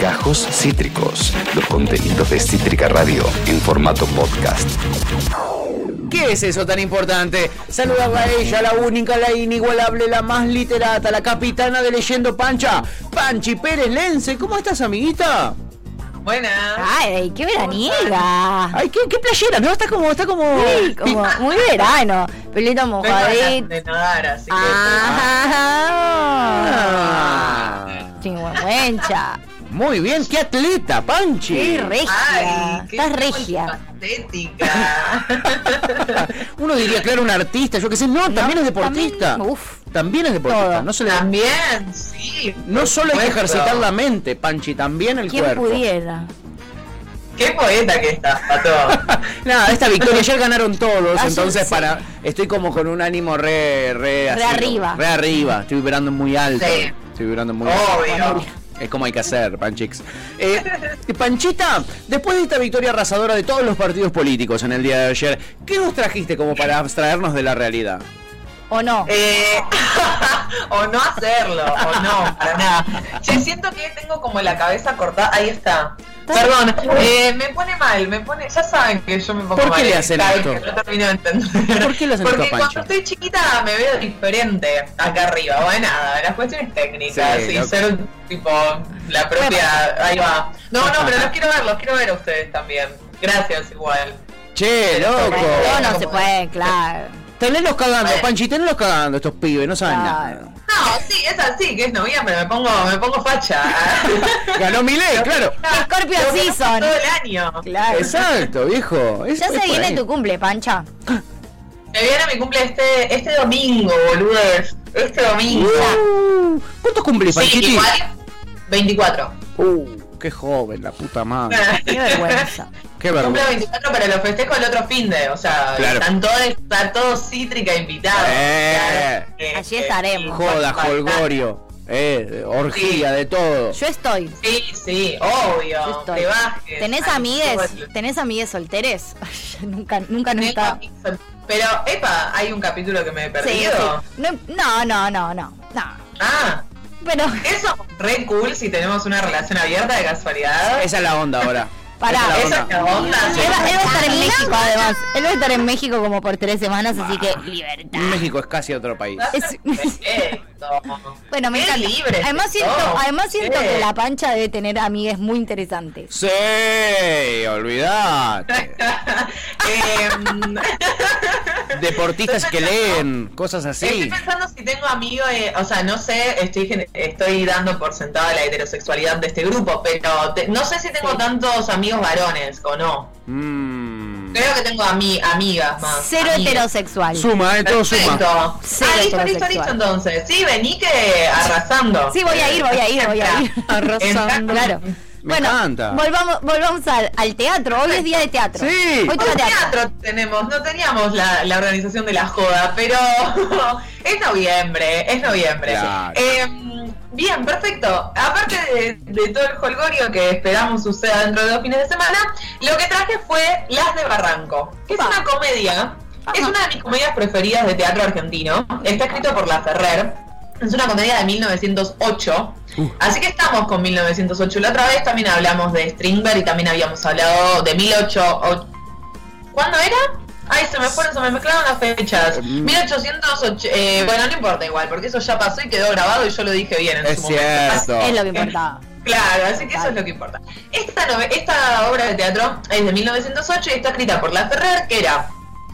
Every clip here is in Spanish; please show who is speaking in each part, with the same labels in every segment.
Speaker 1: Gajos Cítricos, los contenidos de Cítrica Radio en formato podcast.
Speaker 2: ¿Qué es eso tan importante? Saludar a ella, la única, la inigualable, la más literata, la capitana de Leyendo Pancha, Panchi Pérez Lense. ¿Cómo estás, amiguita?
Speaker 3: Buenas.
Speaker 4: Ay, qué veraniega.
Speaker 2: Ay, qué, qué playera, ¿no? Está como, está como.
Speaker 4: Sí, como muy verano. Pelito mojadito.
Speaker 3: de nadar, así que.
Speaker 4: Ah, chingüengüencha.
Speaker 2: muy bien, qué atleta, Panchi.
Speaker 4: Qué regia.
Speaker 3: Ay, qué
Speaker 4: Estás regia.
Speaker 3: Estética.
Speaker 2: Uno diría, claro, un artista, yo qué sé. No, también es deportista.
Speaker 4: también, uf.
Speaker 2: También es deportista.
Speaker 4: Todo.
Speaker 2: No, se le-
Speaker 3: También, sí.
Speaker 2: no solo hay que ejercitar la mente, Panchi, también el
Speaker 4: ¿Quién
Speaker 2: cuerpo.
Speaker 4: pudiera?
Speaker 3: Qué poeta que estás, Pato.
Speaker 2: Nada, esta victoria ayer ganaron todos,
Speaker 4: Ayer
Speaker 2: entonces
Speaker 4: sí.
Speaker 2: para estoy como con un ánimo re re, así,
Speaker 4: arriba.
Speaker 2: Re arriba, estoy vibrando muy alto.
Speaker 3: Sí.
Speaker 2: Estoy vibrando muy.
Speaker 3: Obvio.
Speaker 2: Es como hay que hacer, Panchix. Eh, Panchita, después de esta victoria arrasadora de todos los partidos políticos en el día de ayer, ¿qué nos trajiste como para abstraernos de la realidad?
Speaker 4: ¿O no?
Speaker 3: Eh, o no hacerlo, o no, para nada. Che, siento que tengo como la cabeza cortada. Ahí está. Perdón, eh, me pone mal, me pone. Ya saben que yo me pongo
Speaker 2: ¿Por qué
Speaker 3: mal.
Speaker 2: le
Speaker 3: en
Speaker 2: hacen
Speaker 3: esta,
Speaker 2: esto?
Speaker 3: que No termino de entender.
Speaker 2: ¿Por qué le hacen
Speaker 3: Porque
Speaker 2: esto a
Speaker 3: cuando estoy chiquita me veo diferente acá arriba. Bueno, nada, las cuestiones técnicas
Speaker 2: Sí,
Speaker 3: y
Speaker 2: lo-
Speaker 3: ser tipo la propia. Ahí va. No, no, pero los quiero ver, los quiero ver a ustedes también. Gracias, igual.
Speaker 2: Che, loco.
Speaker 4: No, no se puede, claro.
Speaker 2: Tenerlos cagando,
Speaker 3: Bueno.
Speaker 2: Panchi, tenerlos cagando estos pibes, no saben
Speaker 4: Claro.
Speaker 2: nada.
Speaker 3: No, sí, es así, que es noviembre, me pongo, me pongo facha.
Speaker 2: Ganó Milei, claro.
Speaker 4: Scorpio
Speaker 3: hago
Speaker 4: season.
Speaker 3: Todo el año.
Speaker 4: Claro.
Speaker 2: Exacto, viejo. Es-
Speaker 4: Ya
Speaker 2: es
Speaker 4: se viene
Speaker 2: ahí.
Speaker 4: tu cumple, Pancha.
Speaker 3: Me viene mi cumple este, este domingo, boludes. Este domingo.
Speaker 2: Uh, ¿Cuántos cumplís,
Speaker 3: sí, igual. 24.
Speaker 2: Uh, qué joven, la puta madre.
Speaker 4: Qué vergüenza.
Speaker 2: Qué
Speaker 3: Cumple
Speaker 2: vergüenza.
Speaker 3: 24, pero lo festejo el otro fin de, o sea,
Speaker 2: Claro.
Speaker 3: están todos, está todo cítrica invitado.
Speaker 2: Eh.
Speaker 4: Allí estaremos.
Speaker 2: Joda, holgorio. Eh, orgía, de todo.
Speaker 4: Yo estoy.
Speaker 3: Sí, sí, obvio.
Speaker 4: Yo estoy.
Speaker 3: Te bajes.
Speaker 4: ¿Tenés
Speaker 3: Ay,
Speaker 4: amigues? ¿Tenés amigues solteres? nunca, nunca no está.
Speaker 3: Pero, epa, hay un capítulo que me he
Speaker 4: Sí,
Speaker 3: perdido.
Speaker 4: sí. No, no, no, no, no.
Speaker 3: Ah,
Speaker 4: Pero,
Speaker 3: eso re cool si tenemos una relación abierta de casualidad.
Speaker 2: Esa es la onda ahora.
Speaker 4: Pará.
Speaker 2: Esa es la onda.
Speaker 4: en México además. Él va a estar en México como por tres semanas, así que libertad.
Speaker 2: México es casi otro país.
Speaker 4: Es-. Bueno, me encanta.
Speaker 3: libre
Speaker 4: además siento, además siento que la pancha debe tener amigues muy interesantes.
Speaker 2: Sí, olvidate.
Speaker 3: Em,
Speaker 2: Deportistas que leen, cosas
Speaker 3: Estoy
Speaker 2: así.
Speaker 3: pensando si tengo amigos, eh, o sea, no sé, estoy, estoy dando por sentada la heterosexualidad de este grupo, pero te- no sé si tengo
Speaker 4: Sí.
Speaker 3: tantos amigos varones o no.
Speaker 2: Mm.
Speaker 3: Creo que tengo ami- amigas más.
Speaker 4: Cero
Speaker 3: amigas.
Speaker 4: heterosexual.
Speaker 2: Suma, eh, todo suma.
Speaker 3: Perfecto.
Speaker 4: Cero
Speaker 3: ah, listo, listo,
Speaker 4: heterosexual.
Speaker 3: listo entonces. Sí, vení que arrasando.
Speaker 4: Sí, voy a ir, voy a ir, voy a ir.
Speaker 3: Arrasando.
Speaker 4: Claro.
Speaker 2: Me
Speaker 4: bueno,
Speaker 2: encanta.
Speaker 4: volvamos, volvamos al, al teatro. Hoy es día de teatro.
Speaker 2: Sí.
Speaker 4: Hoy
Speaker 3: Hoy
Speaker 4: teatro.
Speaker 3: teatro tenemos, no teníamos la, la organización de la joda, pero es noviembre, es noviembre.
Speaker 2: Claro.
Speaker 3: Eh, bien, perfecto. Aparte de, de todo el holgorio que esperamos suceda dentro de dos fines de semana, lo que traje fue Las de Barranco, que es una comedia, es una de mis comedias preferidas de teatro argentino, está escrito por La Ferrer. Es una comedia de 1908. Así que estamos con 1908. La otra vez también hablamos de Strindberg y también habíamos hablado de 1808. ¿Cuándo era? Ay, se me fueron, se me mezclaron las fechas.
Speaker 2: Mm.
Speaker 3: 1808. eh, bueno, no importa igual, porque eso ya pasó y quedó grabado y yo lo dije bien en
Speaker 2: Es
Speaker 3: su momento.
Speaker 2: cierto.
Speaker 4: Es lo que importaba.
Speaker 3: Claro, así que eso es lo que importa. Esta, esta obra de teatro es de 1908 y está escrita por La Ferrer, que era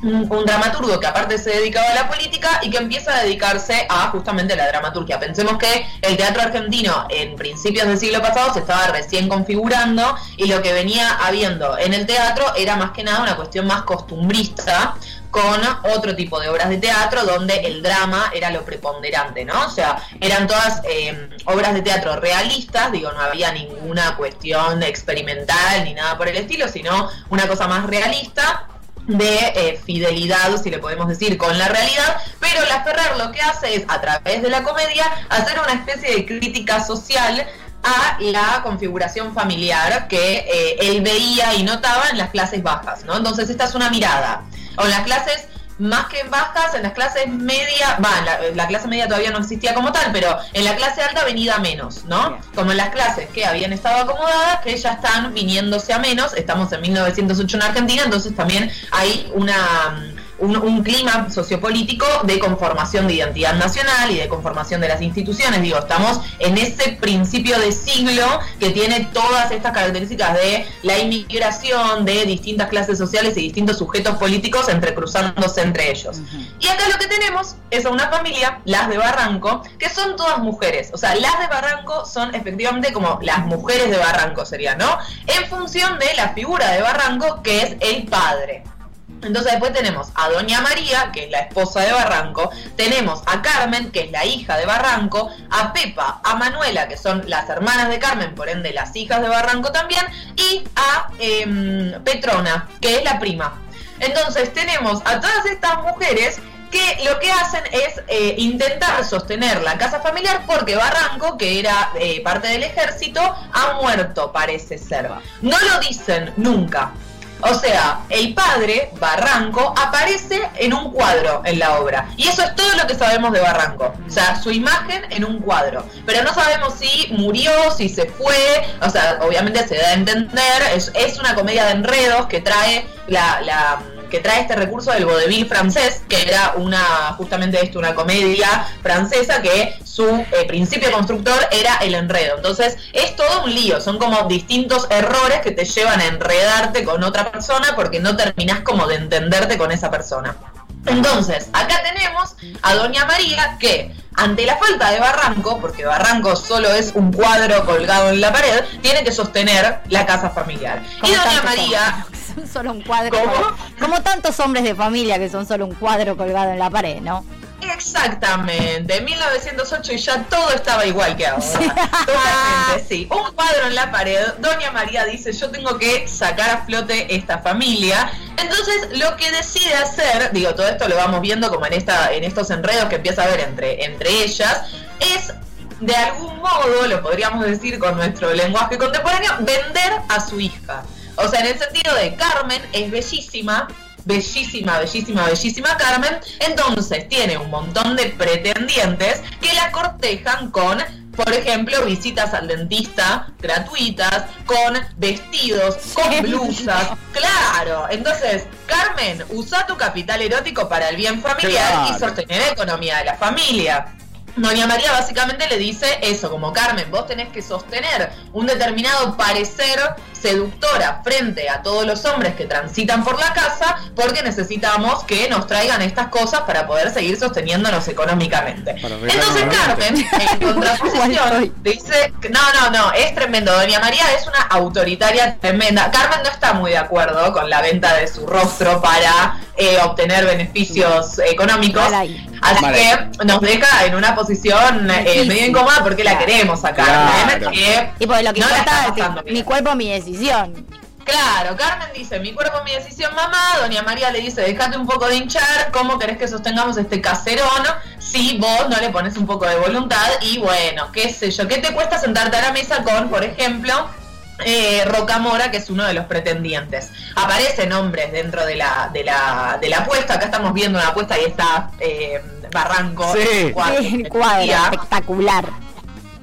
Speaker 3: un, dramaturgo que aparte se dedicaba a la política y que empieza a dedicarse a justamente la dramaturgia. Pensemos que el teatro argentino en principios del siglo pasado se estaba recién configurando y lo que venía habiendo en el teatro era más que nada una cuestión más costumbrista con otro tipo de obras de teatro donde el drama era lo preponderante, ¿no? O sea, eran todas eh, obras de teatro realistas, digo, no había ninguna cuestión experimental ni nada por el estilo, sino una cosa más realista de eh, fidelidad, si le podemos decir, con la realidad, pero la Ferrer lo que hace es, a través de la comedia, hacer una especie de crítica social a la configuración familiar que eh, él veía y notaba en las clases bajas, ¿no? Entonces esta es una mirada, o en las clases más que bajas, en las clases media, va, la, la, clase media todavía no existía como tal, pero en la clase alta venida menos, ¿no? Como en las clases que habían estado acomodadas, que ya están viniéndose a menos, estamos en 1908 en Argentina, entonces también hay una un, un, clima sociopolítico de conformación de identidad nacional y de conformación de las instituciones. Digo, estamos en ese principio de siglo que tiene todas estas características de la inmigración, de distintas clases sociales y distintos sujetos políticos entrecruzándose entre ellos. Uh -huh. Y acá lo que tenemos es a una familia, las de Barranco, que son todas mujeres. O sea, las de Barranco son efectivamente como las mujeres de Barranco serían, ¿no? En función de la figura de Barranco, que es el padre. Entonces después tenemos a Doña María, que es la esposa de Barranco, tenemos a Carmen, que es la hija de Barranco, a Pepa, a Manuela, que son las hermanas de Carmen, por ende las hijas de Barranco también, y a eh, Petrona, que es la prima. Entonces tenemos a todas estas mujeres que lo que hacen es eh, intentar sostener la casa familiar porque Barranco, que era eh, parte del ejército, ha muerto, parece ser. No lo dicen nunca, o sea, el padre, Barranco, aparece en un cuadro en la obra. Y eso es todo lo que sabemos de Barranco. O sea, su imagen en un cuadro. Pero no sabemos si murió, si se fue. O sea, obviamente se da a entender. Es, es una comedia de enredos que trae la, la que trae este recurso del vodevil francés, que era una justamente esto, una comedia francesa que su eh, principio constructor era el enredo. Entonces es todo un lío, son como distintos errores que te llevan a enredarte con otra persona porque no terminás como de entenderte con esa persona. Entonces, acá tenemos a Doña María que ante la falta de Barranco, porque Barranco solo es un cuadro colgado en la pared, tiene que sostener la casa familiar. Y Doña María
Speaker 4: son solo un cuadro. ¿Cómo? Como tantos hombres de familia que son solo un cuadro colgado en la pared, ¿no?
Speaker 3: Exactamente, en 1908 y ya todo estaba igual que ahora. Totalmente, sí. Un cuadro en la pared, Doña María dice, yo tengo que sacar a flote esta familia. Entonces, lo que decide hacer, digo, todo esto lo vamos viendo como en esta en estos enredos que empieza a haber entre, entre ellas, es de algún modo, lo podríamos decir con nuestro lenguaje contemporáneo, vender a su hija. O sea, en el sentido de Carmen es bellísima, bellísima, bellísima, bellísima Carmen, entonces tiene un montón de pretendientes que la cortejan con por ejemplo, visitas al dentista gratuitas, con vestidos, con blusas. Claro, entonces, Carmen, usa tu capital erótico para el bien familiar claro. y sostener la economía de la familia. Doña María básicamente le dice eso, como Carmen, vos tenés que sostener un determinado parecer seductora frente a todos los hombres que transitan por la casa porque necesitamos que nos traigan estas cosas para poder seguir sosteniéndonos económicamente. Entonces Carmen, en contraposición, dice, no, no, no, es tremendo, Doña María es una autoritaria tremenda. Carmen no está muy de acuerdo con la venta de su rostro para eh, obtener beneficios económicos. Así vale. que nos deja en una posición eh, medio incómoda porque la queremos a Carmen.
Speaker 4: Claro. Que y pues lo que no importa es mi cuerpo, mi decisión.
Speaker 3: Claro, Carmen dice, mi cuerpo, mi decisión, mamá. Doña María le dice, déjate un poco de hinchar. ¿Cómo querés que sostengamos este caserón si vos no le pones un poco de voluntad? Y bueno, qué sé yo, ¿qué te cuesta sentarte a la mesa con, por ejemplo, eh, Rocamora, que es uno de los pretendientes. Aparecen hombres dentro de la, de la, de la apuesta. Acá estamos viendo una apuesta y está eh, Barranco.
Speaker 4: Sí, cuadro, cuadro espectacular.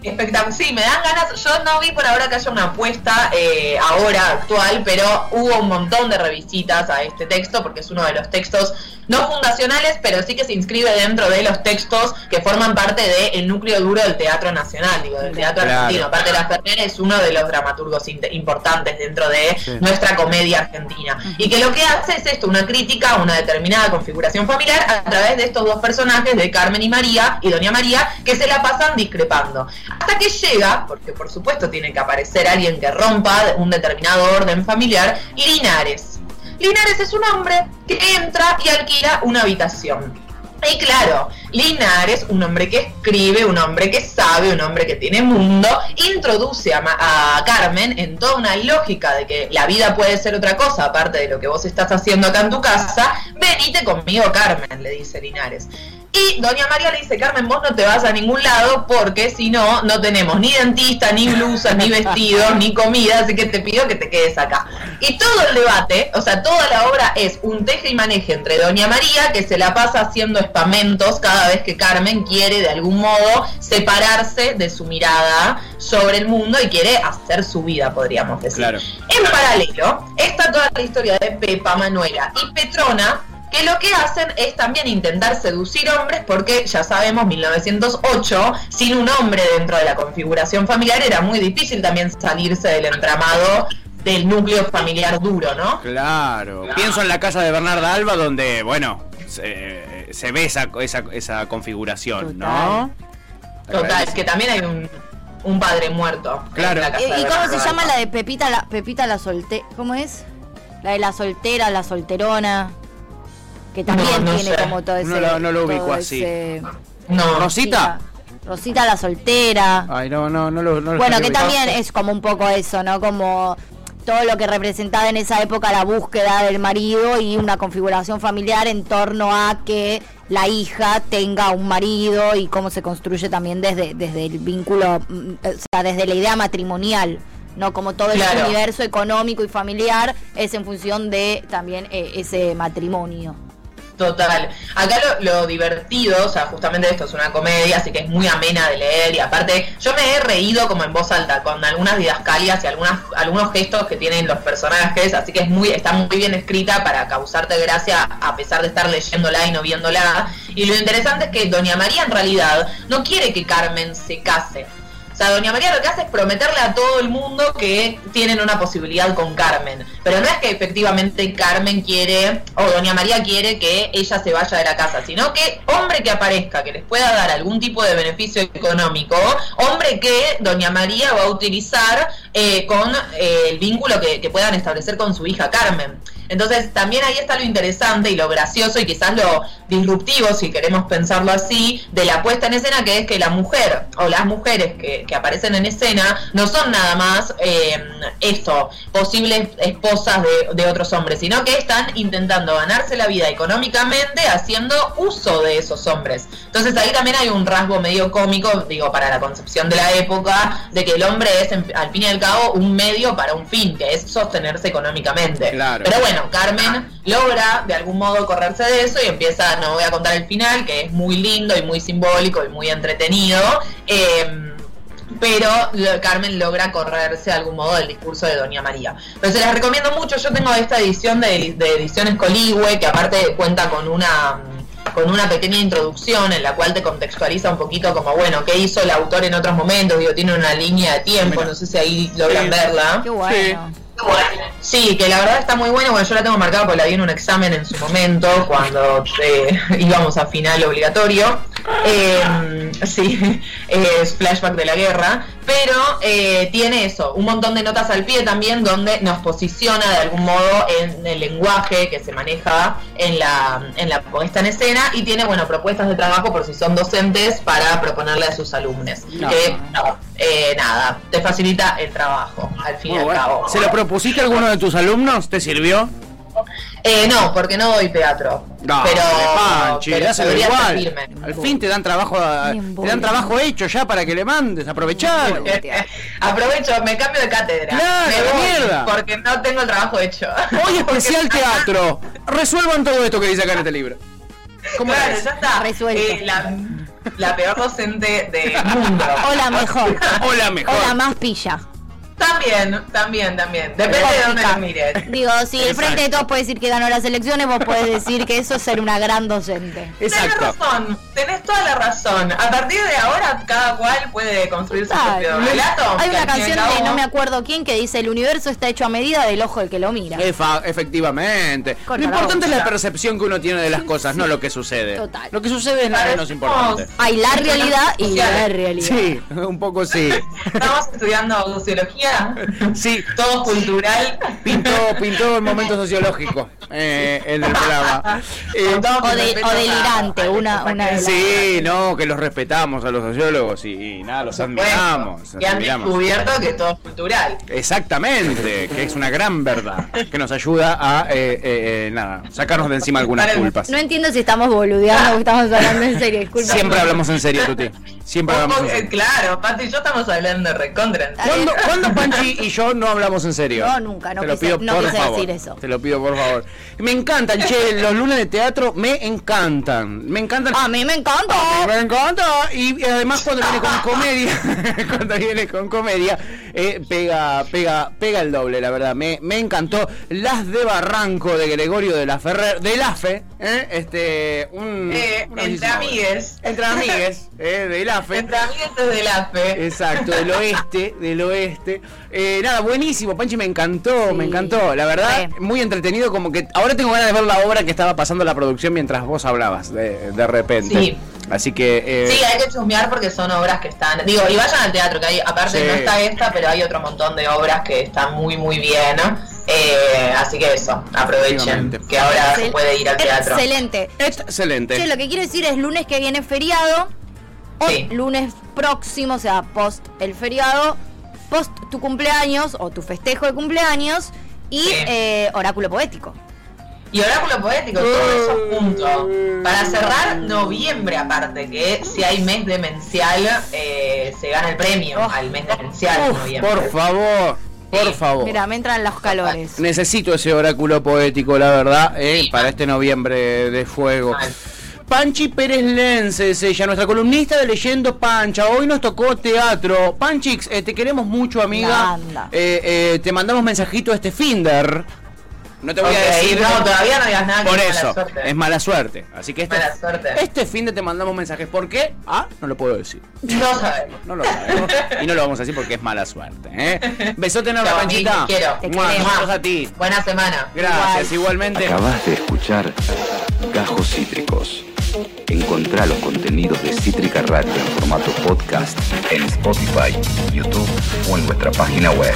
Speaker 3: Espectacular. Sí, me dan ganas. Yo no vi por ahora que haya una apuesta eh, ahora actual, pero hubo un montón de revisitas a este texto porque es uno de los textos no fundacionales, pero sí que se inscribe dentro de los textos que forman parte del núcleo duro del Teatro Nacional, digo, del Teatro claro. Argentino. Aparte, La Ferrer es uno de los dramaturgos importantes dentro de sí. nuestra comedia argentina. Y que lo que hace es esto, una crítica a una determinada configuración familiar a través de estos dos personajes, de Carmen y María, y Doña María, que se la pasan discrepando. Hasta que llega, porque por supuesto tiene que aparecer alguien que rompa un determinado orden familiar, Linares. Linares es un hombre que entra y alquila una habitación. Y claro, Linares, un hombre que escribe, un hombre que sabe, un hombre que tiene mundo, introduce a, a, Carmen en toda una lógica de que la vida puede ser otra cosa, aparte de lo que vos estás haciendo acá en tu casa. Venite conmigo, Carmen, le dice Linares. Y doña María le dice, Carmen, vos no te vas a ningún lado porque si no, no tenemos ni dentista, ni blusas, ni vestidos, ni comida, así que te pido que te quedes acá. Y todo el debate, o sea, toda la obra es un teje y maneje entre doña María, que se la pasa haciendo espamentos cada vez que Carmen quiere de algún modo separarse de su mirada sobre el mundo y quiere hacer su vida, podríamos decir.
Speaker 2: Claro.
Speaker 3: En paralelo, está toda la historia de Pepa, Manuela y Petrona, que lo que hacen es también intentar seducir hombres porque ya sabemos, 1908, sin un hombre dentro de la configuración familiar era muy difícil también salirse del entramado del núcleo familiar duro, ¿no?
Speaker 2: Claro. Pienso en la casa de Bernarda Alba donde, bueno, se, se ve esa, esa, esa configuración, ¿no?
Speaker 3: Total, que también hay un, un padre muerto. en
Speaker 2: Claro.
Speaker 3: la casa
Speaker 4: ¿Y,
Speaker 3: de
Speaker 4: y cómo
Speaker 3: Bernardo
Speaker 4: se llama
Speaker 3: Alba.
Speaker 4: la de Pepita la Pepita la solte ¿Cómo es? La de la soltera, la solterona. Que también
Speaker 3: No, no
Speaker 4: tiene
Speaker 3: sé.
Speaker 4: como todo ese.
Speaker 2: No lo- no lo ubico así.
Speaker 4: ese-
Speaker 3: No,
Speaker 2: ¿Rosita?
Speaker 4: Rosita la soltera.
Speaker 2: Ay, no, no, no lo no lo
Speaker 4: Bueno, que también es como un poco eso, ¿no? Como todo lo que representaba en esa época la búsqueda del marido y una configuración familiar en torno a que la hija tenga un marido y cómo se construye también desde, desde el vínculo, mm, o sea, desde la idea matrimonial. No como todo el
Speaker 3: Claro.
Speaker 4: universo económico y familiar es en función de también eh, ese matrimonio.
Speaker 3: Total. Acá lo, lo divertido, o sea, justamente esto es una comedia, así que es muy amena de leer y aparte yo me he reído como en voz alta con algunas didascalias y algunas, algunos gestos que tienen los personajes, así que es muy, está muy bien escrita para causarte gracia a pesar de estar leyéndola y no viéndola. Y lo interesante es que Doña María en realidad no quiere que Carmen se case. O sea, Doña María lo que hace es prometerle a todo el mundo que tienen una posibilidad con Carmen. Pero no es que efectivamente Carmen quiere, o Doña María quiere que ella se vaya de la casa, sino que hombre que aparezca, que les pueda dar algún tipo de beneficio económico, hombre que Doña María va a utilizar eh, con eh, el vínculo que, que puedan establecer con su hija Carmen. Entonces también ahí está lo interesante y lo gracioso y quizás lo disruptivo, si queremos pensarlo así, de la puesta en escena, que es que la mujer o las mujeres que, que aparecen en escena no son nada más eh, esto, posibles esposas de, de otros hombres, sino que están intentando ganarse la vida económicamente haciendo uso de esos hombres. Entonces ahí también hay un rasgo medio cómico, digo, para la concepción de la época, de que el hombre es al fin y al cabo un medio para un fin, que es sostenerse económicamente.
Speaker 2: Claro.
Speaker 3: Pero bueno, Carmen logra de algún modo correrse de eso y empieza, no voy a contar el final, que es muy lindo y muy simbólico y muy entretenido. eh, pero Carmen logra correrse de algún modo del discurso de Doña María. Pero se las recomiendo mucho, yo tengo esta edición de, de ediciones Coligüe, que aparte cuenta con una con una pequeña introducción en la cual te contextualiza un poquito como, bueno, qué hizo el autor en otros momentos, digo, tiene una línea de tiempo,
Speaker 2: Mira.
Speaker 3: no sé si ahí logran
Speaker 2: Sí.
Speaker 3: verla.
Speaker 4: Qué bueno.
Speaker 3: Sí, que la verdad está muy bueno, bueno, yo la tengo marcada porque la vi en un examen en su momento, cuando eh, íbamos a final obligatorio. Eh, sí, es flashback de la guerra, pero eh, tiene eso, un montón de notas al pie también donde nos posiciona de algún modo en el lenguaje que se maneja en la, en la puesta en escena y tiene, bueno, propuestas de trabajo por si son docentes para proponerle a sus alumnos.
Speaker 2: No.
Speaker 3: Que, no, eh, nada, te facilita el trabajo, al fin y al
Speaker 2: bueno.
Speaker 3: cabo.
Speaker 2: ¿Se lo propusiste a alguno de tus alumnos? ¿Te sirvió?
Speaker 3: Eh, no, porque no doy teatro.
Speaker 2: No,
Speaker 3: pero,
Speaker 2: Panchi, igual. Al fin te dan trabajo
Speaker 4: Bien,
Speaker 2: te dan trabajo hecho ya para que le mandes, aprovechalo.
Speaker 3: Aprovecho, me cambio de cátedra.
Speaker 2: Claro,
Speaker 3: me voy
Speaker 2: mierda.
Speaker 3: Porque no tengo el trabajo hecho.
Speaker 2: Hoy especial teatro. Resuelvan todo esto que dice acá en este libro. ¿Cómo
Speaker 3: Claro,
Speaker 2: es?
Speaker 3: ya está.
Speaker 4: Resuelto.
Speaker 3: Eh, la, la peor docente del mundo.
Speaker 4: Hola mejor.
Speaker 2: Hola, mejor.
Speaker 4: Hola más pilla.
Speaker 3: También, también, también. Depende de dónde lo mires.
Speaker 4: Digo, si el frente de todos puede decir que ganó las elecciones, vos podés decir que eso es ser una gran docente.
Speaker 2: Exacto.
Speaker 3: Tenés razón, tenés toda la razón. A partir de ahora, cada cual puede construir su propio relato.
Speaker 4: Hay una canción de no me acuerdo quién que dice el universo está hecho a medida del ojo del que lo mira.
Speaker 2: Efa- efectivamente.
Speaker 4: Corta
Speaker 2: lo
Speaker 4: la
Speaker 2: importante es la percepción que uno tiene de las cosas, no lo que sucede.
Speaker 4: Total.
Speaker 2: Lo que sucede es nada menos importante.
Speaker 4: Hay la realidad y la realidad.
Speaker 2: Sí, un poco sí.
Speaker 3: Estamos estudiando sociología.
Speaker 2: Sí,
Speaker 3: Todo cultural.
Speaker 2: pintó, pintó el momento sociológico. Eh, en el programa. Eh,
Speaker 4: O, de- o delirante, una, una
Speaker 2: sí, no, que los respetamos a los sociólogos y, y nada, los admiramos.
Speaker 3: Y han
Speaker 2: admiramos.
Speaker 3: descubierto que todo es cultural.
Speaker 2: Exactamente, que es una gran verdad, que nos ayuda a, eh, eh, eh, nada, sacarnos de encima algunas culpas.
Speaker 4: No entiendo si estamos boludeando o estamos hablando en serio, disculpa.
Speaker 2: Siempre hablamos en serio, Tuti. Siempre hablamos en
Speaker 3: Eh,
Speaker 2: serio.
Speaker 3: Claro, Pati y yo estamos hablando de recontra.
Speaker 2: ¿Cuándo, cuándo Panchi y yo no hablamos en serio?
Speaker 4: No, nunca, no
Speaker 2: Te lo
Speaker 4: quise-
Speaker 2: pido
Speaker 4: no
Speaker 2: por
Speaker 4: quise
Speaker 2: favor.
Speaker 4: decir eso.
Speaker 2: Te lo pido por favor. Me encantan, che, los lunes de teatro me encantan. Me encantan.
Speaker 4: A mí me encanta.
Speaker 2: Me encanta. Y, además cuando viene con comedia, cuando viene con comedia, eh, pega, pega, pega el doble, la verdad. Me, me encantó. Las de Barranco de Gregorio de la Ferrer, de la Fe, eh, este, un,
Speaker 3: Eh, entre amigues.
Speaker 2: Entre amigues, eh, de la Fe.
Speaker 3: Entre amigues de la fe.
Speaker 2: Exacto, del oeste, del oeste. Eh, nada, buenísimo, Panchi, me encantó, me encantó. La verdad, muy entretenido, como que ahora tengo ganas de ver la obra que estaba pasando la producción mientras vos hablabas, de, de repente.
Speaker 3: Sí.
Speaker 2: Así que... eh,
Speaker 3: Sí, hay que chusmear porque son obras que están. Digo, y vayan al teatro, que hay, aparte
Speaker 2: Sí.
Speaker 3: no está esta, pero hay otro montón de obras que están muy, muy bien. Eh, así que eso, aprovechen, que ahora se puede ir al teatro.
Speaker 4: Excelente.
Speaker 2: excelente.
Speaker 4: Lo que quiero decir es lunes que viene feriado. Hoy,
Speaker 3: Sí.
Speaker 4: lunes próximo, o sea, post el feriado, post tu cumpleaños o tu festejo de cumpleaños y
Speaker 3: Sí.
Speaker 4: eh, oráculo poético.
Speaker 3: Y oráculo poético, todo eso junto. Para cerrar noviembre, aparte, que si hay mes demencial, eh, se gana el premio
Speaker 4: Oh.
Speaker 3: al mes demencial de
Speaker 2: Uf,
Speaker 3: noviembre.
Speaker 2: por favor, por favor.
Speaker 4: Mira, me entran los calores.
Speaker 2: Necesito ese oráculo poético, la verdad, eh, para este noviembre de fuego.
Speaker 3: Mal.
Speaker 2: Panchi Pérez Lense es ella, nuestra columnista de Leyendo Pancha. Hoy nos tocó teatro. Panchix, eh, te queremos mucho, amiga.
Speaker 4: Anda.
Speaker 2: Eh, eh, te mandamos mensajito a este Finder. No te voy a decir.
Speaker 3: no, todavía no digas nada
Speaker 2: Por
Speaker 3: es mala
Speaker 2: eso,
Speaker 3: suerte.
Speaker 2: es mala suerte. Así que este,
Speaker 3: Mala suerte.
Speaker 2: este fin de te mandamos mensajes. ¿Por qué? Ah, no lo puedo decir.
Speaker 3: No sabemos.
Speaker 2: No lo sabemos. y no lo vamos a decir porque es mala suerte. ¿eh? Besote enorme,
Speaker 3: Chao,
Speaker 2: Panchita.
Speaker 3: Quiero.
Speaker 4: Te
Speaker 2: Mua, a ti.
Speaker 3: Buena semana.
Speaker 2: Gracias, igualmente.
Speaker 1: Acabas de escuchar Gajos Cítricos. Encontrá los contenidos de Cítrica Radio en formato podcast en Spotify, YouTube o en nuestra página web.